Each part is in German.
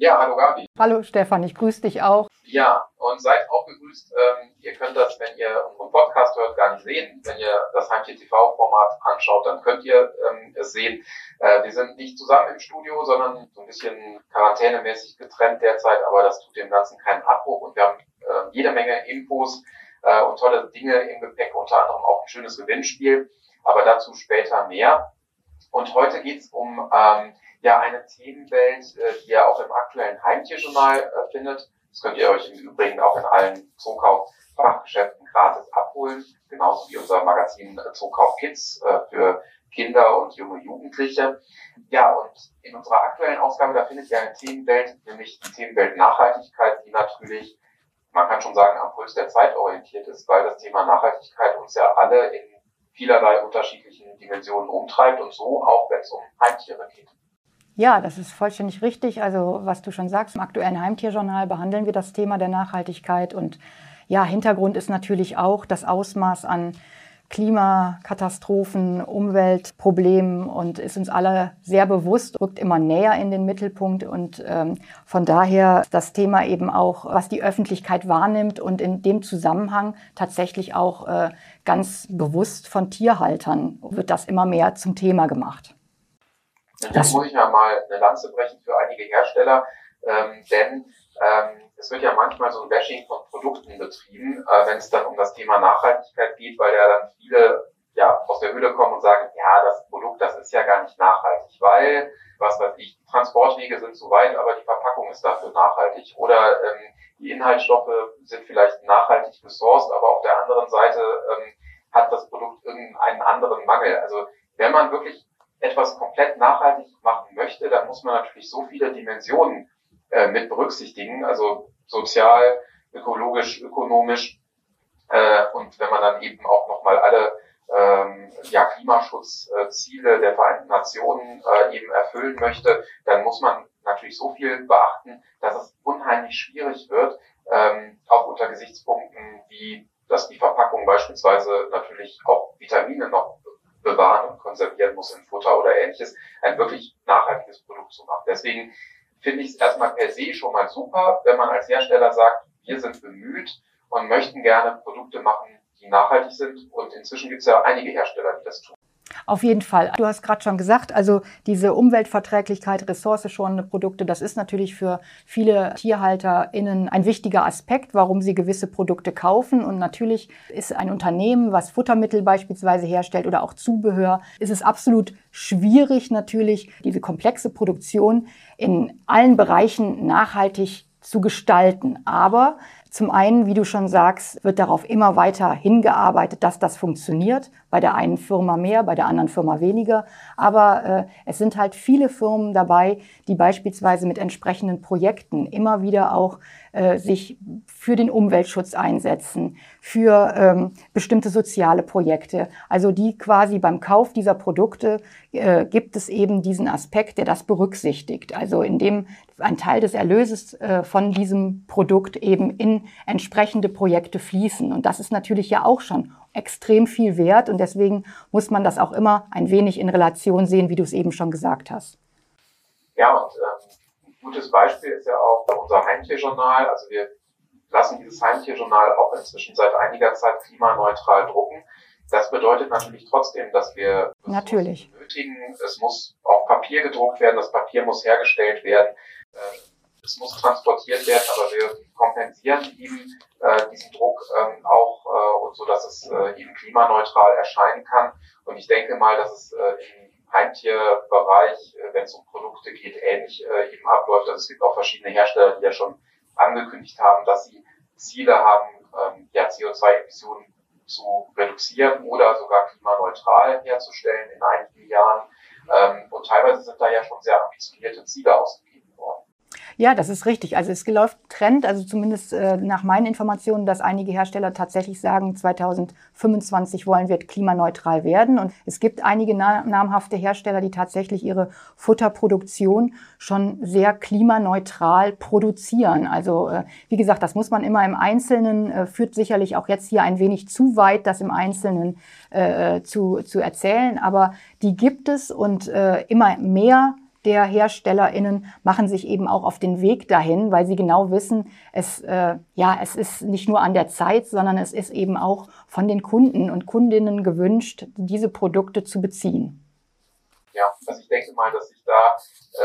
Ja, hallo Gabi. Hallo Stefan, ich grüße dich auch. Ja, und seid auch gegrüßt. Ähm, ihr könnt das, wenn ihr unseren Podcast hört, gar nicht sehen. Wenn ihr das Heimtier TV-Format anschaut, dann könnt ihr ähm, es sehen. Äh, wir sind nicht zusammen im Studio, sondern so ein bisschen quarantänemäßig getrennt derzeit, aber das tut dem Ganzen keinen Abbruch und wir haben äh, jede Menge Infos äh, und tolle Dinge im Gepäck, unter anderem auch ein schönes Gewinnspiel, aber dazu später mehr. Und heute geht's um ähm, ja eine Themenwelt, äh, die ihr auch im aktuellen Heimtierjournal äh, findet. Das könnt ihr euch im Übrigen auch in allen Zookauf-Fachgeschäften gratis abholen, genauso wie unser Magazin äh, Zookauf Kids äh, für Kinder und junge Jugendliche. Ja, und in unserer aktuellen Ausgabe, da findet ihr eine Themenwelt, nämlich die Themenwelt Nachhaltigkeit, die natürlich, man kann schon sagen, am Puls der Zeit orientiert ist, weil das Thema Nachhaltigkeit uns ja alle in vielerlei unterschiedlichen Dimensionen umtreibt und so auch, wenn es um Heimtiere geht. Ja, das ist vollständig richtig. Also was du schon sagst, im aktuellen Heimtierjournal behandeln wir das Thema der Nachhaltigkeit. Und ja, Hintergrund ist natürlich auch das Ausmaß an Klimakatastrophen, Umweltproblemen und ist uns alle sehr bewusst, rückt immer näher in den Mittelpunkt und ähm, von daher das Thema eben auch, was die Öffentlichkeit wahrnimmt und in dem Zusammenhang tatsächlich auch äh, ganz bewusst von Tierhaltern wird das immer mehr zum Thema gemacht. Das muss ich ja mal eine Lanze brechen für einige Hersteller, ähm, denn ähm, es wird ja manchmal so ein Bashing von Produkten betrieben, äh, wenn es dann um das Thema Nachhaltigkeit geht, weil ja dann viele ja aus der Höhle kommen und sagen, ja, das Produkt, das ist ja gar nicht nachhaltig, weil, was weiß ich, Transportwege sind zu weit, aber die Verpackung ist dafür nachhaltig. Oder ähm, die Inhaltsstoffe sind vielleicht nachhaltig gesourced, aber auf der anderen Seite ähm, hat das Produkt irgendeinen anderen Mangel. Also wenn man wirklich etwas komplett nachhaltig machen möchte, dann muss man natürlich so viele Dimensionen äh, mit berücksichtigen, also sozial, ökologisch, ökonomisch. Äh, und wenn man dann eben auch nochmal alle ähm, ja, Klimaschutzziele der Vereinten Nationen äh, eben erfüllen möchte, dann muss man natürlich so viel beachten, dass es unheimlich schwierig wird, ähm, auch unter Gesichtspunkten wie, dass die Verpackung beispielsweise natürlich auch Vitamine noch bewahren konservieren muss in Futter oder ähnliches, ein wirklich nachhaltiges Produkt zu machen. Deswegen finde ich es erstmal per se schon mal super, wenn man als Hersteller sagt, wir sind bemüht und möchten gerne Produkte machen, die nachhaltig sind. Und inzwischen gibt es ja einige Hersteller, die das tun. Auf jeden Fall. Du hast gerade schon gesagt, also diese Umweltverträglichkeit, ressourceschonende Produkte, das ist natürlich für viele TierhalterInnen ein wichtiger Aspekt, warum sie gewisse Produkte kaufen. Und natürlich ist ein Unternehmen, was Futtermittel beispielsweise herstellt oder auch Zubehör, ist es absolut schwierig, natürlich diese komplexe Produktion in allen Bereichen nachhaltig zu gestalten. Aber zum einen, wie du schon sagst, wird darauf immer weiter hingearbeitet, dass das funktioniert. Bei der einen Firma mehr, bei der anderen Firma weniger. Aber äh, es sind halt viele Firmen dabei, die beispielsweise mit entsprechenden Projekten immer wieder auch äh, sich für den Umweltschutz einsetzen, für ähm, bestimmte soziale Projekte. Also die quasi beim Kauf dieser Produkte äh, gibt es eben diesen Aspekt, der das berücksichtigt. Also indem ein Teil des Erlöses äh, von diesem Produkt eben in entsprechende Projekte fließen. Und das ist natürlich ja auch schon extrem viel wert und deswegen muss man das auch immer ein wenig in Relation sehen, wie du es eben schon gesagt hast. Ja, und ähm, ein gutes Beispiel ist ja auch unser Heimtierjournal. Also wir lassen dieses Heimtierjournal auch inzwischen seit einiger Zeit klimaneutral drucken. Das bedeutet natürlich trotzdem, dass wir natürlich. benötigen. Es muss auf Papier gedruckt werden, das Papier muss hergestellt werden. Äh, es muss transportiert werden, aber wir kompensieren eben äh, diesen Druck ähm, auch äh, und so, dass es äh, eben klimaneutral erscheinen kann. Und ich denke mal, dass es äh, im Heimtierbereich, äh, wenn es um Produkte geht, ähnlich äh, eben abläuft. Also es gibt auch verschiedene Hersteller, die ja schon angekündigt haben, dass sie Ziele haben, ähm, ja, CO2-Emissionen zu reduzieren oder sogar klimaneutral herzustellen in einigen Jahren. Ähm, und teilweise sind da ja schon sehr ambitionierte Ziele ausgegeben. Ja, das ist richtig. Also es läuft Trend, also zumindest äh, nach meinen Informationen, dass einige Hersteller tatsächlich sagen, 2025 wollen wir klimaneutral werden. Und es gibt einige na namhafte Hersteller, die tatsächlich ihre Futterproduktion schon sehr klimaneutral produzieren. Also äh, wie gesagt, das muss man immer im Einzelnen, äh, führt sicherlich auch jetzt hier ein wenig zu weit, das im Einzelnen äh, zu, zu erzählen. Aber die gibt es und äh, immer mehr der HerstellerInnen machen sich eben auch auf den Weg dahin, weil sie genau wissen, es, äh, ja, es ist nicht nur an der Zeit, sondern es ist eben auch von den Kunden und Kundinnen gewünscht, diese Produkte zu beziehen. Ja, also ich denke mal, dass sich da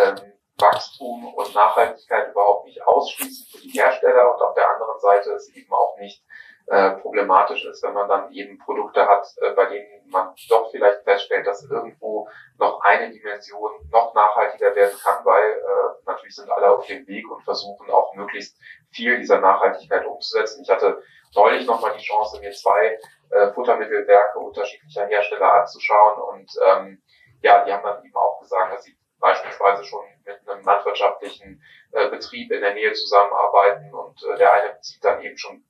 ähm, Wachstum und Nachhaltigkeit überhaupt nicht ausschließen für die Hersteller und auf der anderen Seite es eben auch nicht äh, problematisch ist, wenn man dann eben Produkte hat, äh, bei denen man doch vielleicht feststellt, dass irgendwo noch eine Dimension noch nachhaltiger werden kann, weil äh, natürlich sind alle auf dem Weg und versuchen auch möglichst viel dieser Nachhaltigkeit umzusetzen. Ich hatte neulich nochmal die Chance, mir zwei äh, Futtermittelwerke unterschiedlicher Hersteller anzuschauen und ähm, ja, die haben dann eben auch gesagt, dass sie beispielsweise schon mit einem landwirtschaftlichen äh, Betrieb in der Nähe zusammenarbeiten und äh, der eine bezieht dann eben schon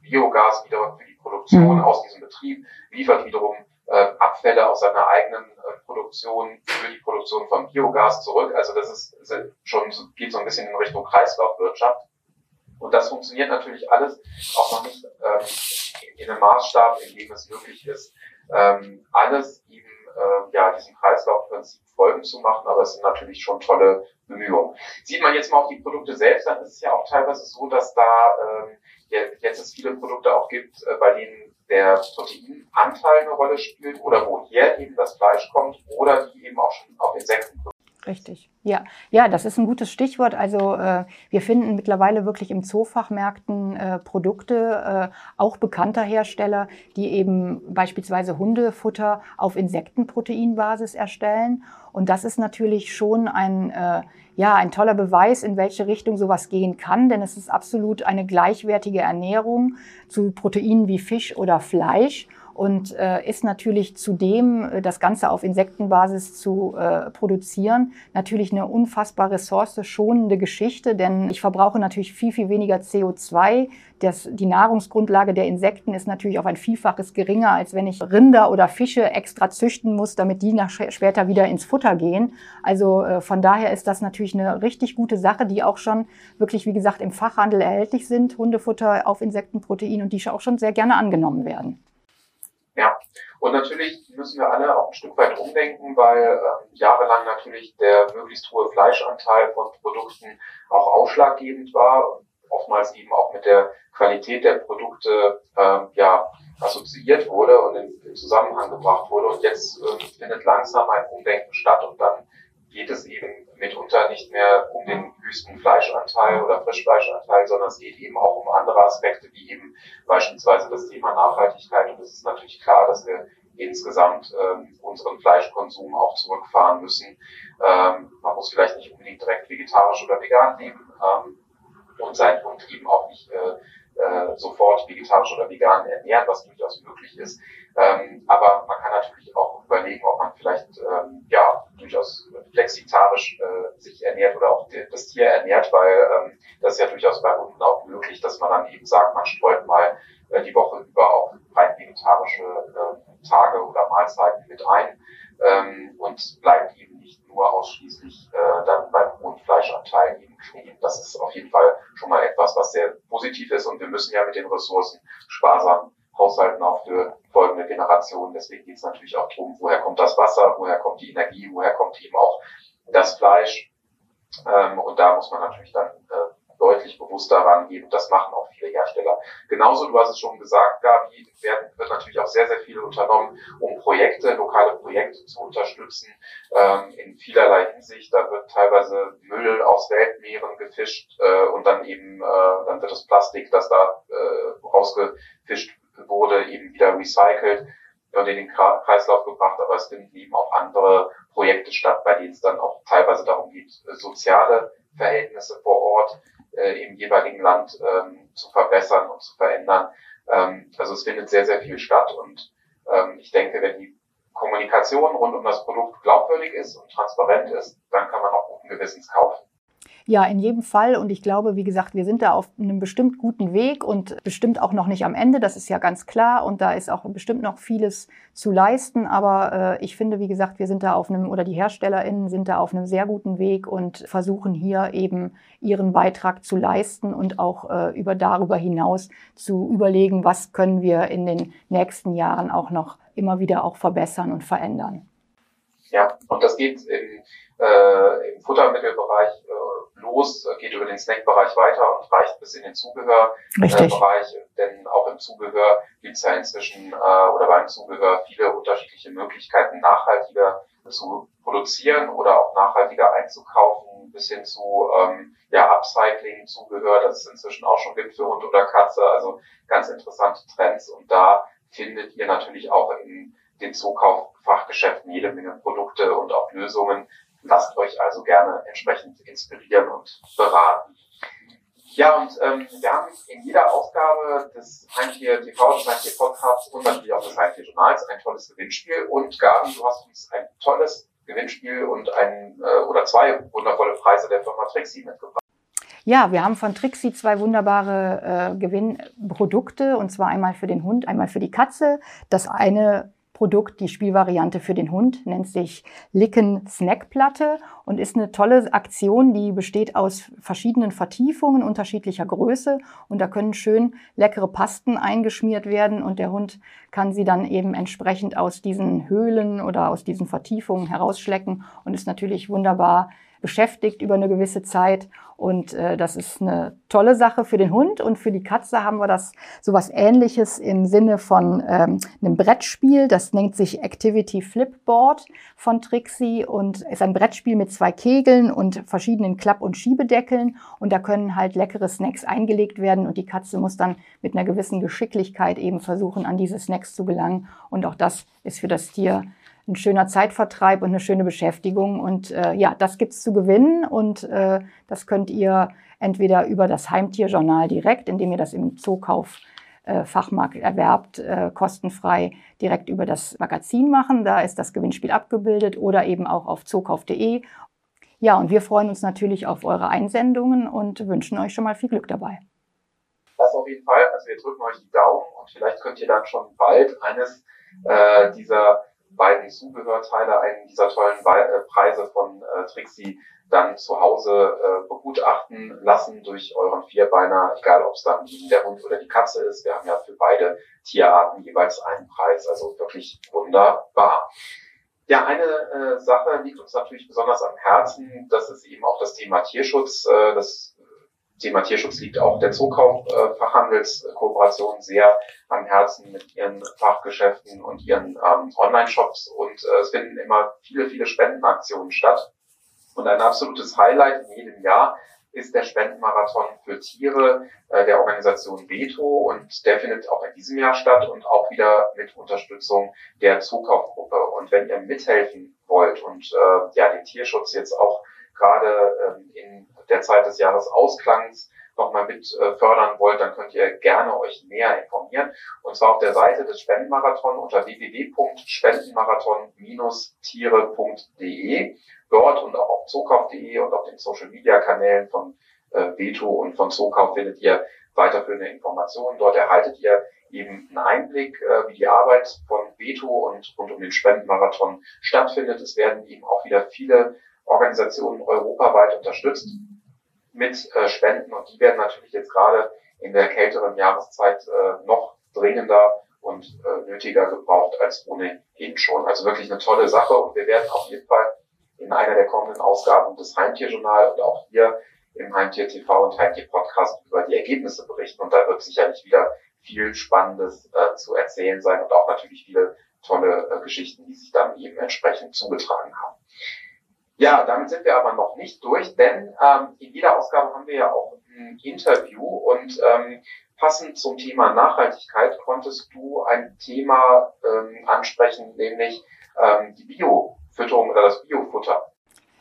Biogas wieder für die Produktion mhm. aus diesem Betrieb, liefert wiederum äh, Abfälle aus seiner eigenen äh, Produktion für die Produktion von Biogas zurück. Also das ist, ist schon geht so ein bisschen in Richtung Kreislaufwirtschaft. Und das funktioniert natürlich alles auch noch nicht ähm, in einem Maßstab, in dem es möglich ist, ähm, alles eben äh, ja diesem Kreislaufprinzip Folgen zu machen, aber es sind natürlich schon tolle Bemühungen. Sieht man jetzt mal auf die Produkte selbst, dann ist es ja auch teilweise so, dass da ähm, jetzt es viele Produkte auch gibt, äh, bei denen der Proteinanteil eine Rolle spielt oder woher eben das Fleisch kommt oder die eben auch schon auf Insekten Richtig. Ja, ja, das ist ein gutes Stichwort. Also äh, wir finden mittlerweile wirklich im Zoofachmärkten äh, Produkte, äh, auch bekannter Hersteller, die eben beispielsweise Hundefutter auf Insektenproteinbasis erstellen. Und das ist natürlich schon ein, äh, ja, ein toller Beweis, in welche Richtung sowas gehen kann, denn es ist absolut eine gleichwertige Ernährung zu Proteinen wie Fisch oder Fleisch und äh, ist natürlich zudem, äh, das Ganze auf Insektenbasis zu äh, produzieren, natürlich eine unfassbar ressourceschonende Geschichte, denn ich verbrauche natürlich viel, viel weniger CO2. Das, die Nahrungsgrundlage der Insekten ist natürlich auf ein Vielfaches geringer, als wenn ich Rinder oder Fische extra züchten muss, damit die nach, später wieder ins Futter gehen. Also äh, von daher ist das natürlich eine richtig gute Sache, die auch schon wirklich, wie gesagt, im Fachhandel erhältlich sind, Hundefutter auf Insektenprotein und die auch schon sehr gerne angenommen werden. Ja, und natürlich müssen wir alle auch ein Stück weit umdenken, weil äh, jahrelang natürlich der möglichst hohe Fleischanteil von Produkten auch ausschlaggebend war oftmals eben auch mit der Qualität der Produkte äh, ja assoziiert wurde und in, in, Zusammenhang gebracht wurde. Und jetzt äh, findet langsam ein Umdenken statt und dann geht es eben mitunter nicht mehr um den höchsten Fleischanteil oder Frischfleischanteil, sondern es geht eben auch um andere Aspekte, wie eben beispielsweise das Thema Nachhaltigkeit. Und es ist natürlich klar, dass wir insgesamt ähm, unseren Fleischkonsum auch zurückfahren müssen. Ähm, man muss vielleicht nicht unbedingt direkt vegetarisch oder vegan leben ähm, und sein und eben auch nicht äh, äh, sofort vegetarisch oder vegan ernähren, was durchaus möglich ist. Ähm, aber man kann natürlich auch überlegen, ob man vielleicht ähm, ja durchaus flexitarisch äh, sich ernährt oder auch das Tier ernährt, weil ähm, das ist ja durchaus bei Hunden auch möglich, dass man dann eben sagt, man streut mal äh, die Woche über auch rein vegetarische äh, Tage oder Mahlzeiten mit ein ähm, und bleibt eben nicht nur ausschließlich äh, dann beim hohen Fleischanteil eben stehen. Das ist auf jeden Fall schon mal etwas, was sehr positiv ist und wir müssen ja mit den Ressourcen sparsam haushalten auch für folgende Generationen. Deswegen geht es natürlich auch darum, woher kommt das Wasser, woher kommt die Energie, woher kommt eben auch das Fleisch. Ähm, und da muss man natürlich dann äh, deutlich bewusster rangehen. Und das machen auch viele Hersteller. Genauso, du hast es schon gesagt, Gabi, werden, wird natürlich auch sehr, sehr viel unternommen, um Projekte, lokale Projekte zu unterstützen, ähm, in vielerlei Hinsicht. Da wird teilweise Müll aus Weltmeeren gefischt äh, und dann eben, äh, dann wird das Plastik, das da äh, rausgefischt wurde, eben wieder recycelt und in den Kreislauf gebracht, aber es finden eben auch andere Projekte statt, bei denen es dann auch teilweise darum geht, soziale Verhältnisse vor Ort äh, im jeweiligen Land ähm, zu verbessern und zu verändern. Ähm, also es findet sehr, sehr viel statt und ähm, ich denke, wenn die Kommunikation rund um das Produkt glaubwürdig ist und transparent ist, dann kann man auch guten Gewissens kaufen. Ja, in jedem Fall. Und ich glaube, wie gesagt, wir sind da auf einem bestimmt guten Weg und bestimmt auch noch nicht am Ende. Das ist ja ganz klar. Und da ist auch bestimmt noch vieles zu leisten. Aber äh, ich finde, wie gesagt, wir sind da auf einem, oder die HerstellerInnen sind da auf einem sehr guten Weg und versuchen hier eben ihren Beitrag zu leisten und auch äh, über darüber hinaus zu überlegen, was können wir in den nächsten Jahren auch noch immer wieder auch verbessern und verändern. Ja, und das geht im, äh, im Futtermittelbereich äh, los, geht über den Snackbereich weiter und reicht bis in den Zubehörbereich. Äh, denn auch im Zubehör gibt es ja inzwischen äh, oder beim Zubehör viele unterschiedliche Möglichkeiten, nachhaltiger zu produzieren oder auch nachhaltiger einzukaufen, bis hin zu ähm, ja, Upcycling, Zubehör, das es inzwischen auch schon gibt für Hund oder Katze. Also ganz interessante Trends und da findet ihr natürlich auch in den Zukauffachgeschäften jede Menge Produkte und auch Lösungen. Lasst euch also gerne entsprechend inspirieren und beraten. Ja, und ähm, wir haben in jeder Ausgabe des Heimtier TV, des Heimtier Podcasts und natürlich auch des Heimtier Journals ein tolles Gewinnspiel. Und Gabi, du hast uns ein tolles Gewinnspiel und ein äh, oder zwei wundervolle Preise der Firma Trixie mitgebracht. Ja, wir haben von Trixie zwei wunderbare äh, Gewinnprodukte und zwar einmal für den Hund, einmal für die Katze. Das eine Produkt, die Spielvariante für den Hund, nennt sich Licken Snackplatte und ist eine tolle Aktion, die besteht aus verschiedenen Vertiefungen unterschiedlicher Größe und da können schön leckere Pasten eingeschmiert werden und der Hund kann sie dann eben entsprechend aus diesen Höhlen oder aus diesen Vertiefungen herausschlecken und ist natürlich wunderbar beschäftigt über eine gewisse Zeit. Und äh, das ist eine tolle Sache für den Hund. Und für die Katze haben wir das sowas ähnliches im Sinne von ähm, einem Brettspiel. Das nennt sich Activity Flipboard von Trixie und ist ein Brettspiel mit zwei Kegeln und verschiedenen Klapp- und Schiebedeckeln. Und da können halt leckere Snacks eingelegt werden. Und die Katze muss dann mit einer gewissen Geschicklichkeit eben versuchen, an diese Snacks zu gelangen. Und auch das ist für das Tier ein schöner Zeitvertreib und eine schöne Beschäftigung. Und äh, ja, das gibt's zu gewinnen und äh, das könnt ihr entweder über das Heimtierjournal direkt, indem ihr das im Zookauf äh, Fachmarkt erwerbt, äh, kostenfrei direkt über das Magazin machen. Da ist das Gewinnspiel abgebildet oder eben auch auf zookauf.de. Ja, und wir freuen uns natürlich auf eure Einsendungen und wünschen euch schon mal viel Glück dabei. Das auf jeden Fall. Also wir drücken euch die Daumen und vielleicht könnt ihr dann schon bald eines äh, dieser beiden Zubehörteile, einen dieser tollen äh, Preise von äh, Trixie, dann zu Hause äh, begutachten lassen durch euren Vierbeiner, egal ob es dann der Hund oder die Katze ist. Wir haben ja für beide Tierarten jeweils einen Preis, also wirklich wunderbar. Ja, eine äh, Sache liegt uns natürlich besonders am Herzen, das ist eben auch das Thema Tierschutz. Äh, das Thema Tierschutz liegt auch der Zukauf-Fachhandelskooperation äh, sehr am Herzen mit ihren Fachgeschäften und ihren ähm, Online-Shops und äh, es finden immer viele, viele Spendenaktionen statt. Und ein absolutes Highlight in jedem Jahr ist der Spendenmarathon für Tiere äh, der Organisation Veto und der findet auch in diesem Jahr statt und auch wieder mit Unterstützung der Zukaufgruppe. Und wenn ihr mithelfen wollt und äh, ja den Tierschutz jetzt auch gerade der Zeit des Jahresausklangs nochmal mit äh, fördern wollt, dann könnt ihr gerne euch näher informieren. Und zwar auf der Seite des Spendenmarathon unter www.spendenmarathon-tiere.de. Dort und auch auf zokauf.de und auf den Social Media Kanälen von äh, Veto und von Zokauf findet ihr weiterführende Informationen. Dort erhaltet ihr eben einen Einblick, äh, wie die Arbeit von Veto und rund um den Spendenmarathon stattfindet. Es werden eben auch wieder viele Organisationen europaweit unterstützt mit äh, Spenden und die werden natürlich jetzt gerade in der kälteren Jahreszeit äh, noch dringender und äh, nötiger gebraucht als ohnehin schon. Also wirklich eine tolle Sache und wir werden auf jeden Fall in einer der kommenden Ausgaben des Heimtierjournal und auch hier im Heimtier TV und Heimtier Podcast über die Ergebnisse berichten und da wird sicherlich wieder viel Spannendes äh, zu erzählen sein und auch natürlich viele tolle äh, Geschichten, die sich dann eben entsprechend zugetragen haben. Ja, damit sind wir aber noch nicht durch, denn ähm, in jeder Ausgabe haben wir ja auch ein Interview und ähm, passend zum Thema Nachhaltigkeit konntest du ein Thema ähm, ansprechen, nämlich ähm, die Biofütterung oder das Biofutter.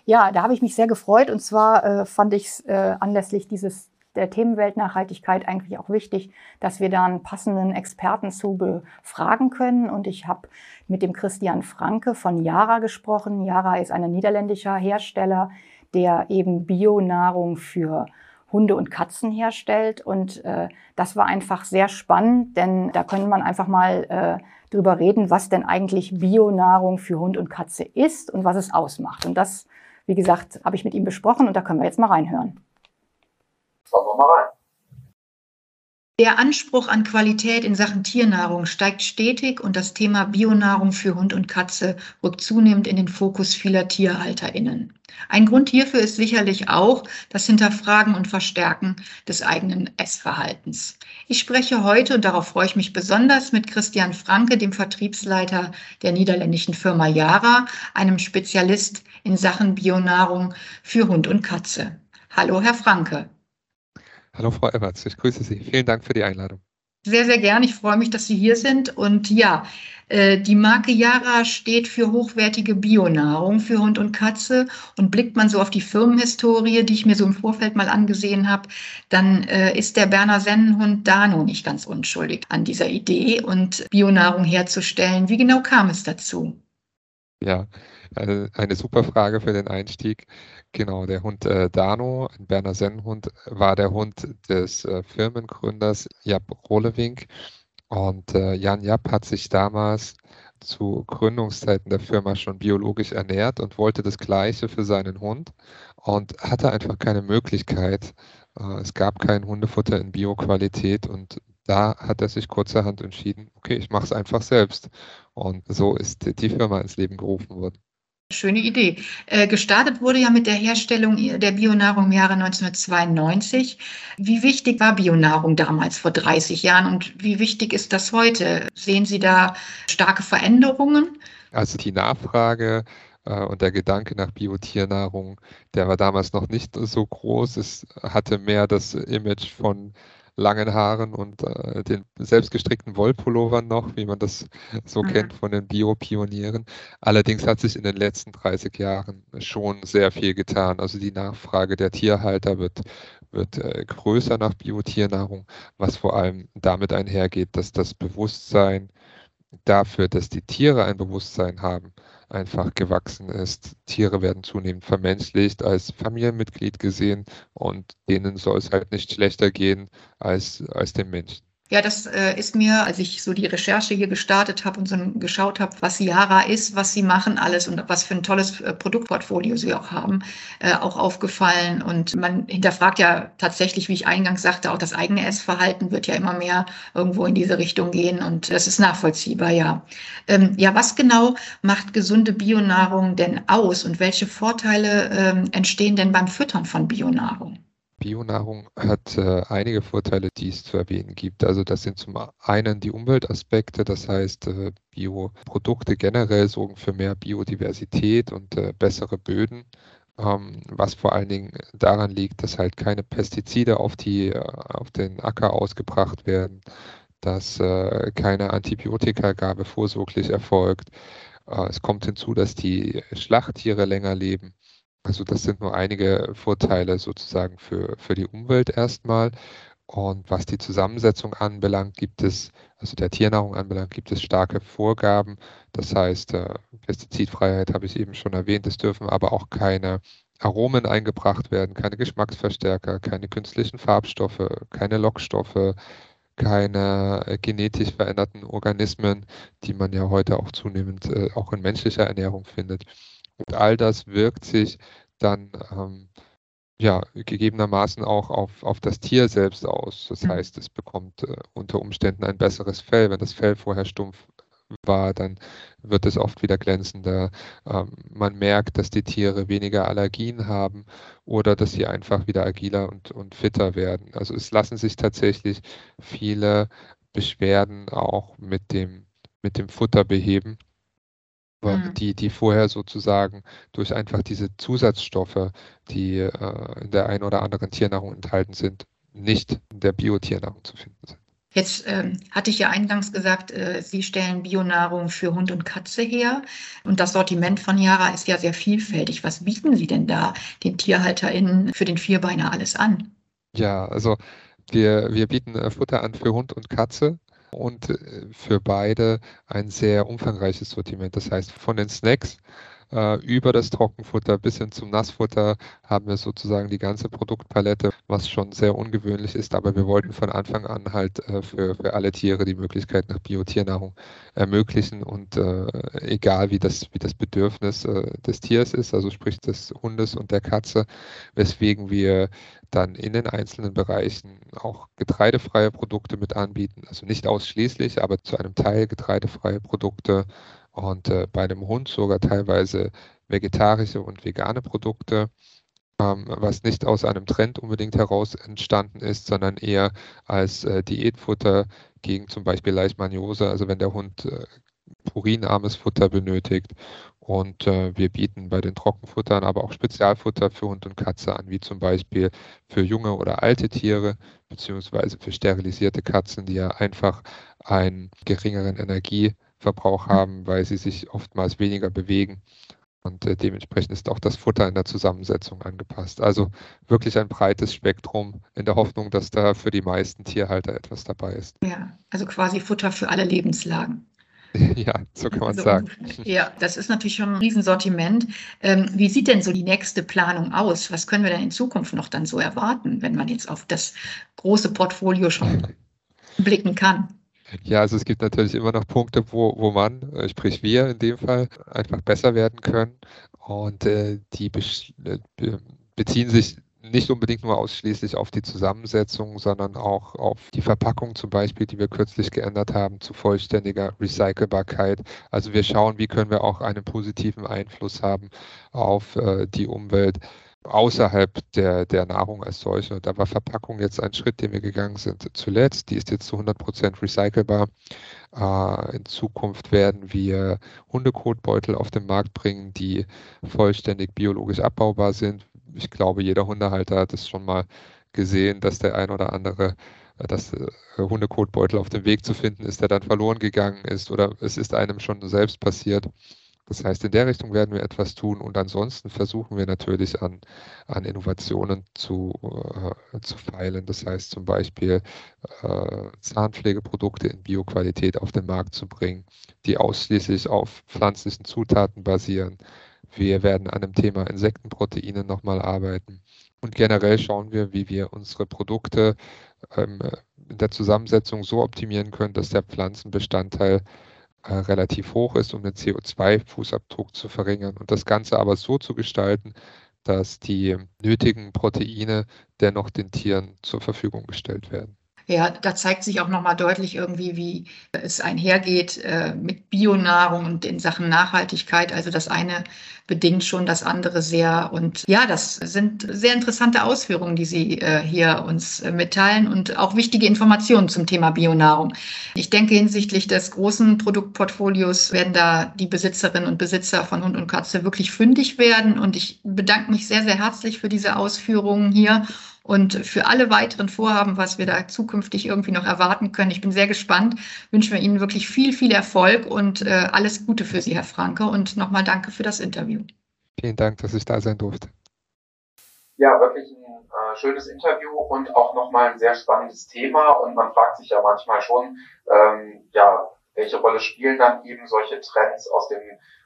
Ja, da habe ich mich sehr gefreut und zwar äh, fand ich es äh, anlässlich dieses der Themenwelt Nachhaltigkeit eigentlich auch wichtig, dass wir da einen passenden Experten zu befragen können. Und ich habe mit dem Christian Franke von Yara gesprochen. Yara ist ein niederländischer Hersteller, der eben Bionahrung für Hunde und Katzen herstellt. Und äh, das war einfach sehr spannend, denn da könnte man einfach mal äh, drüber reden, was denn eigentlich Bionahrung für Hund und Katze ist und was es ausmacht. Und das, wie gesagt, habe ich mit ihm besprochen und da können wir jetzt mal reinhören. Schauen wir mal rein. Der Anspruch an Qualität in Sachen Tiernahrung steigt stetig und das Thema Bionahrung für Hund und Katze rückt zunehmend in den Fokus vieler TierhalterInnen. Ein Grund hierfür ist sicherlich auch das Hinterfragen und Verstärken des eigenen Essverhaltens. Ich spreche heute, und darauf freue ich mich besonders, mit Christian Franke, dem Vertriebsleiter der niederländischen Firma Yara, einem Spezialist in Sachen Bionahrung für Hund und Katze. Hallo, Herr Franke. Hallo Frau Everts, ich grüße Sie. Vielen Dank für die Einladung. Sehr, sehr gern. Ich freue mich, dass Sie hier sind. Und ja, äh, die Marke Yara steht für hochwertige Bionahrung für Hund und Katze. Und blickt man so auf die Firmenhistorie, die ich mir so im Vorfeld mal angesehen habe, dann äh, ist der Berner Sennenhund Dano nicht ganz unschuldig an dieser Idee und Bionahrung herzustellen. Wie genau kam es dazu? Ja, eine, eine super Frage für den Einstieg. Genau, der Hund äh, Dano, ein Berner Sennenhund, war der Hund des äh, Firmengründers Jap Rohlewink. Und äh, Jan Japp hat sich damals zu Gründungszeiten der Firma schon biologisch ernährt und wollte das Gleiche für seinen Hund und hatte einfach keine Möglichkeit. Äh, es gab kein Hundefutter in Bioqualität und da hat er sich kurzerhand entschieden, okay, ich mache es einfach selbst. Und so ist die Firma ins Leben gerufen worden. Schöne Idee. Äh, gestartet wurde ja mit der Herstellung der Bionahrung im Jahre 1992. Wie wichtig war Bionahrung damals vor 30 Jahren und wie wichtig ist das heute? Sehen Sie da starke Veränderungen? Also die Nachfrage äh, und der Gedanke nach Biotiерnahrung, der war damals noch nicht so groß. Es hatte mehr das Image von langen Haaren und äh, den selbstgestrickten Wollpullovern noch, wie man das so mhm. kennt von den Bio-Pionieren. Allerdings hat sich in den letzten 30 Jahren schon sehr viel getan. Also die Nachfrage der Tierhalter wird, wird äh, größer nach Biotiernahrung, was vor allem damit einhergeht, dass das Bewusstsein dafür, dass die Tiere ein Bewusstsein haben, einfach gewachsen ist. Tiere werden zunehmend vermenschlicht, als Familienmitglied gesehen und denen soll es halt nicht schlechter gehen als, als den Menschen. Ja, das äh, ist mir, als ich so die Recherche hier gestartet habe und so geschaut habe, was Yara ist, was sie machen alles und was für ein tolles äh, Produktportfolio sie auch haben, äh, auch aufgefallen. Und man hinterfragt ja tatsächlich, wie ich eingangs sagte, auch das eigene Essverhalten wird ja immer mehr irgendwo in diese Richtung gehen und das ist nachvollziehbar, ja. Ähm, ja, was genau macht gesunde Bionahrung denn aus und welche Vorteile ähm, entstehen denn beim Füttern von Bionahrung? Bionahrung hat äh, einige Vorteile, die es zu erwähnen gibt. Also das sind zum einen die Umweltaspekte, das heißt äh, Bioprodukte generell sorgen für mehr Biodiversität und äh, bessere Böden, ähm, was vor allen Dingen daran liegt, dass halt keine Pestizide auf, die, äh, auf den Acker ausgebracht werden, dass äh, keine Antibiotikagabe vorsorglich erfolgt. Äh, es kommt hinzu, dass die Schlachttiere länger leben also das sind nur einige Vorteile sozusagen für, für die Umwelt erstmal. Und was die Zusammensetzung anbelangt, gibt es, also der Tiernahrung anbelangt, gibt es starke Vorgaben. Das heißt, äh, Pestizidfreiheit habe ich eben schon erwähnt. Es dürfen aber auch keine Aromen eingebracht werden, keine Geschmacksverstärker, keine künstlichen Farbstoffe, keine Lockstoffe, keine äh, genetisch veränderten Organismen, die man ja heute auch zunehmend äh, auch in menschlicher Ernährung findet. Und all das wirkt sich dann ähm, ja, gegebenermaßen auch auf, auf das Tier selbst aus. Das mhm. heißt, es bekommt äh, unter Umständen ein besseres Fell. Wenn das Fell vorher stumpf war, dann wird es oft wieder glänzender. Ähm, man merkt, dass die Tiere weniger Allergien haben oder dass sie einfach wieder agiler und, und fitter werden. Also es lassen sich tatsächlich viele Beschwerden auch mit dem, mit dem Futter beheben mhm. die, die vorher sozusagen durch einfach diese Zusatzstoffe, die äh, in der einen oder anderen Tiernahrung enthalten sind, nicht in der Biotiernahrung zu finden sind. Jetzt ähm, hatte ich ja eingangs gesagt, äh, Sie stellen Bionahrung für Hund und Katze her. Und das Sortiment von Yara ist ja sehr vielfältig. Was bieten Sie denn da den TierhalterInnen für den Vierbeiner alles an? Ja, also wir, wir bieten äh, Futter an für Hund und Katze und äh, für beide ein sehr umfangreiches Sortiment. Das heißt, von den Snacks über das Trockenfutter bis hin zum Nassfutter haben wir sozusagen die ganze Produktpalette, was schon sehr ungewöhnlich ist, aber wir wollten von Anfang an halt äh, für, für alle Tiere die Möglichkeit nach Biotiernährung ermöglichen und äh, egal wie das, wie das Bedürfnis äh, des Tiers ist, also sprich des Hundes und der Katze, weswegen wir dann in den einzelnen Bereichen auch getreidefreie Produkte mit anbieten. Also nicht ausschließlich, aber zu einem Teil getreidefreie Produkte und äh, bei dem Hund sogar teilweise vegetarische und vegane Produkte, ähm, was nicht aus einem Trend unbedingt heraus entstanden ist, sondern eher als äh, Diätfutter gegen zum Beispiel Leishmaniose, also wenn der Hund äh, purinarmes Futter benötigt. Und äh, wir bieten bei den Trockenfuttern aber auch Spezialfutter für Hund und Katze an, wie zum Beispiel für junge oder alte Tiere, beziehungsweise für sterilisierte Katzen, die ja einfach einen geringeren Energieverbrauch mhm. haben, weil sie sich oftmals weniger bewegen. Und äh, dementsprechend ist auch das Futter in der Zusammensetzung angepasst. Also wirklich ein breites Spektrum in der Hoffnung, dass da für die meisten Tierhalter etwas dabei ist. Ja, also quasi Futter für alle Lebenslagen. Ja, so kann man so, sagen. Ja, das ist natürlich schon ein Riesensortiment. Ähm, wie sieht denn so die nächste Planung aus? Was können wir denn in Zukunft noch dann so erwarten, wenn man jetzt auf das große Portfolio schon blicken kann? Ja, also es gibt natürlich immer noch Punkte, wo, wo man, äh, sprich wir in dem Fall, einfach besser werden können. Und äh, die äh, beziehen sich nicht unbedingt nur ausschließlich auf die Zusammensetzung, sondern auch auf die Verpackung zum Beispiel, die wir kürzlich geändert haben, zu vollständiger Recycelbarkeit. Also wir schauen, wie können wir auch einen positiven Einfluss haben auf äh, die Umwelt außerhalb der, der Nahrung als solche. Da war Verpackung jetzt ein Schritt, den wir gegangen sind zuletzt. Die ist jetzt zu 100 Prozent recycelbar. Äh, in Zukunft werden wir Hundekotbeutel auf den Markt bringen, die vollständig biologisch abbaubar sind. Ich glaube, jeder Hundehalter hat es schon mal gesehen, dass der ein oder andere äh, dass äh, Hundekotbeutel auf dem Weg zu finden ist, der dann verloren gegangen ist oder es ist einem schon selbst passiert. Das heißt, in der Richtung werden wir etwas tun und ansonsten versuchen wir natürlich an, an Innovationen zu, äh, zu feilen. Das heißt zum Beispiel äh, Zahnpflegeprodukte in Bioqualität auf den Markt zu bringen, die ausschließlich auf pflanzlichen Zutaten basieren. Wir werden an dem Thema Insektenproteine nochmal arbeiten. Und generell schauen wir, wie wir unsere Produkte ähm, in der Zusammensetzung so optimieren können, dass der Pflanzenbestandteil äh, relativ hoch ist, um den CO2-Fußabdruck zu verringern und das Ganze aber so zu gestalten, dass die nötigen Proteine dennoch den Tieren zur Verfügung gestellt werden. Ja, da zeigt sich auch nochmal deutlich irgendwie, wie es einhergeht äh, mit Bionahrung und in Sachen Nachhaltigkeit. Also das eine bedingt schon das andere sehr. Und ja, das sind sehr interessante Ausführungen, die Sie äh, hier uns äh, mitteilen und auch wichtige Informationen zum Thema Bionahrung. Ich denke, hinsichtlich des großen Produktportfolios werden da die Besitzerinnen und Besitzer von Hund und Katze wirklich fündig werden. Und ich bedanke mich sehr, sehr herzlich für diese Ausführungen hier und für alle weiteren Vorhaben, was wir da zukünftig irgendwie noch erwarten können. Ich bin sehr gespannt, wünschen wir Ihnen wirklich viel, viel Erfolg und äh, alles Gute für Sie, Herr Franke. Und nochmal danke für das Interview. Vielen Dank, dass ich da sein durfte. Ja, wirklich ein äh, schönes Interview und auch nochmal ein sehr spannendes Thema. Und man fragt sich ja manchmal schon, ähm, ja, welche Rolle spielen dann eben solche Trends aus dem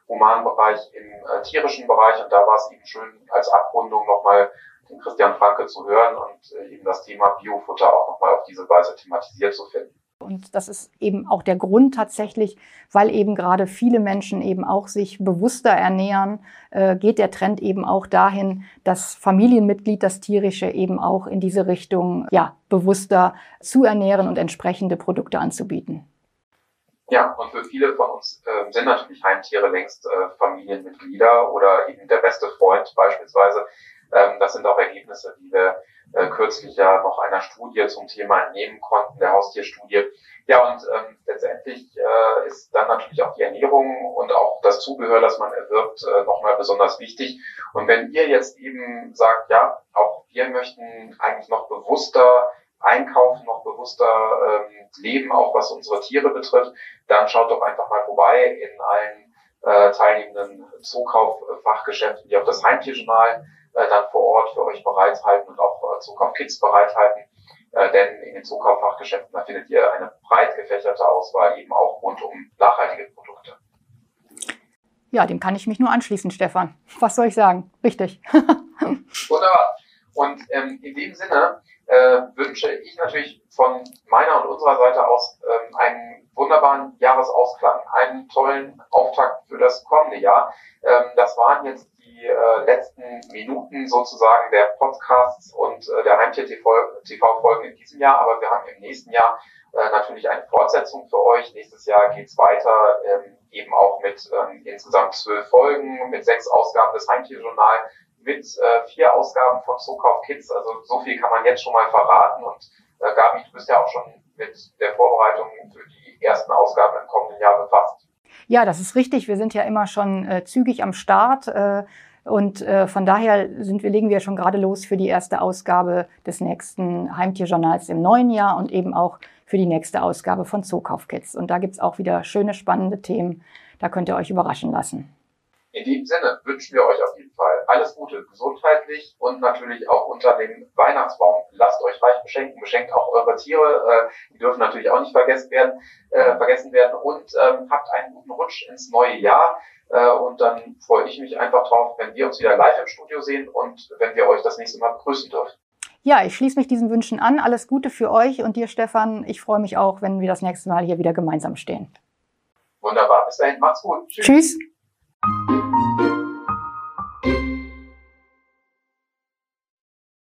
humanen Bereich im äh, tierischen Bereich. Und da war es eben schön als Abrundung nochmal den Christian Franke zu hören und äh, eben das Thema Biofutter auch nochmal auf diese Weise thematisiert zu finden. Und das ist eben auch der Grund tatsächlich, weil eben gerade viele Menschen eben auch sich bewusster ernähren, äh, geht der Trend eben auch dahin, dass Familienmitglied, das tierische eben auch in diese Richtung, ja, bewusster zu ernähren und entsprechende Produkte anzubieten. Ja, und für viele von uns äh, sind natürlich Heimtiere längst äh, Familienmitglieder oder eben der beste Freund beispielsweise. Ähm, das sind auch Ergebnisse, die wir äh, kürzlich ja noch einer Studie zum Thema entnehmen konnten, der Haustierstudie. Ja, und ähm, letztendlich äh, ist dann natürlich auch die Ernährung und auch das Zubehör, das man erwirbt, äh, nochmal besonders wichtig. Und wenn ihr jetzt eben sagt, ja, auch wir möchten eigentlich noch bewusster einkaufen, noch bewusster ähm, leben, auch was unsere Tiere betrifft, dann schaut doch einfach mal vorbei in allen äh, teilnehmenden Zukauffachgeschäften, wie auch das Heimtierjournal äh, dann vor Ort für euch bereithalten und auch äh, Zukaufkits bereithalten. Äh, denn in den Zukauffachgeschäften, da findet ihr eine breit gefächerte Auswahl eben auch rund um nachhaltige Produkte. Ja, dem kann ich mich nur anschließen, Stefan. Was soll ich sagen? Richtig. Wunderbar. Und ähm, in dem Sinne äh, wünsche ich natürlich von meiner und unserer Seite aus ähm, einen wunderbaren Jahresausklang, einen tollen Auftakt für das kommende Jahr. Ähm, das waren jetzt die äh, letzten Minuten sozusagen der Podcasts und äh, der Heimtier-TV-Folgen in diesem Jahr, aber wir haben im nächsten Jahr äh, natürlich eine Fortsetzung für euch. Nächstes Jahr geht's weiter, ähm, eben auch mit ähm, insgesamt zwölf Folgen, mit sechs Ausgaben des Heimtierjournal mit vier Ausgaben von Zukauf Kids. Also so viel kann man jetzt schon mal verraten. Und Gabi, du bist ja auch schon mit der Vorbereitung für die ersten Ausgaben im kommenden Jahr befasst. Ja, das ist richtig. Wir sind ja immer schon äh, zügig am Start. Äh, und äh, von daher sind wir, legen wir schon gerade los für die erste Ausgabe des nächsten Heimtierjournals im neuen Jahr und eben auch für die nächste Ausgabe von Zookauf Kids. Und da gibt's auch wieder schöne, spannende Themen. Da könnt ihr euch überraschen lassen. In diesem Sinne wünschen wir euch auf jeden Fall alles Gute gesundheitlich und natürlich auch unter dem Weihnachtsbaum. Lasst euch reich beschenken, beschenkt auch eure Tiere, äh, die dürfen natürlich auch nicht vergessen werden, äh, vergessen werden und ähm, habt einen guten Rutsch ins neue Jahr. Äh, und dann freue ich mich einfach drauf, wenn wir uns wieder live im Studio sehen und wenn wir euch das nächste Mal begrüßen dürfen. Ja, ich schließe mich diesen Wünschen an. Alles Gute für euch und dir, Stefan. Ich freue mich auch, wenn wir das nächste Mal hier wieder gemeinsam stehen. Wunderbar. Bis dahin. Macht's gut. Tschüss. Tschüss. Thank you.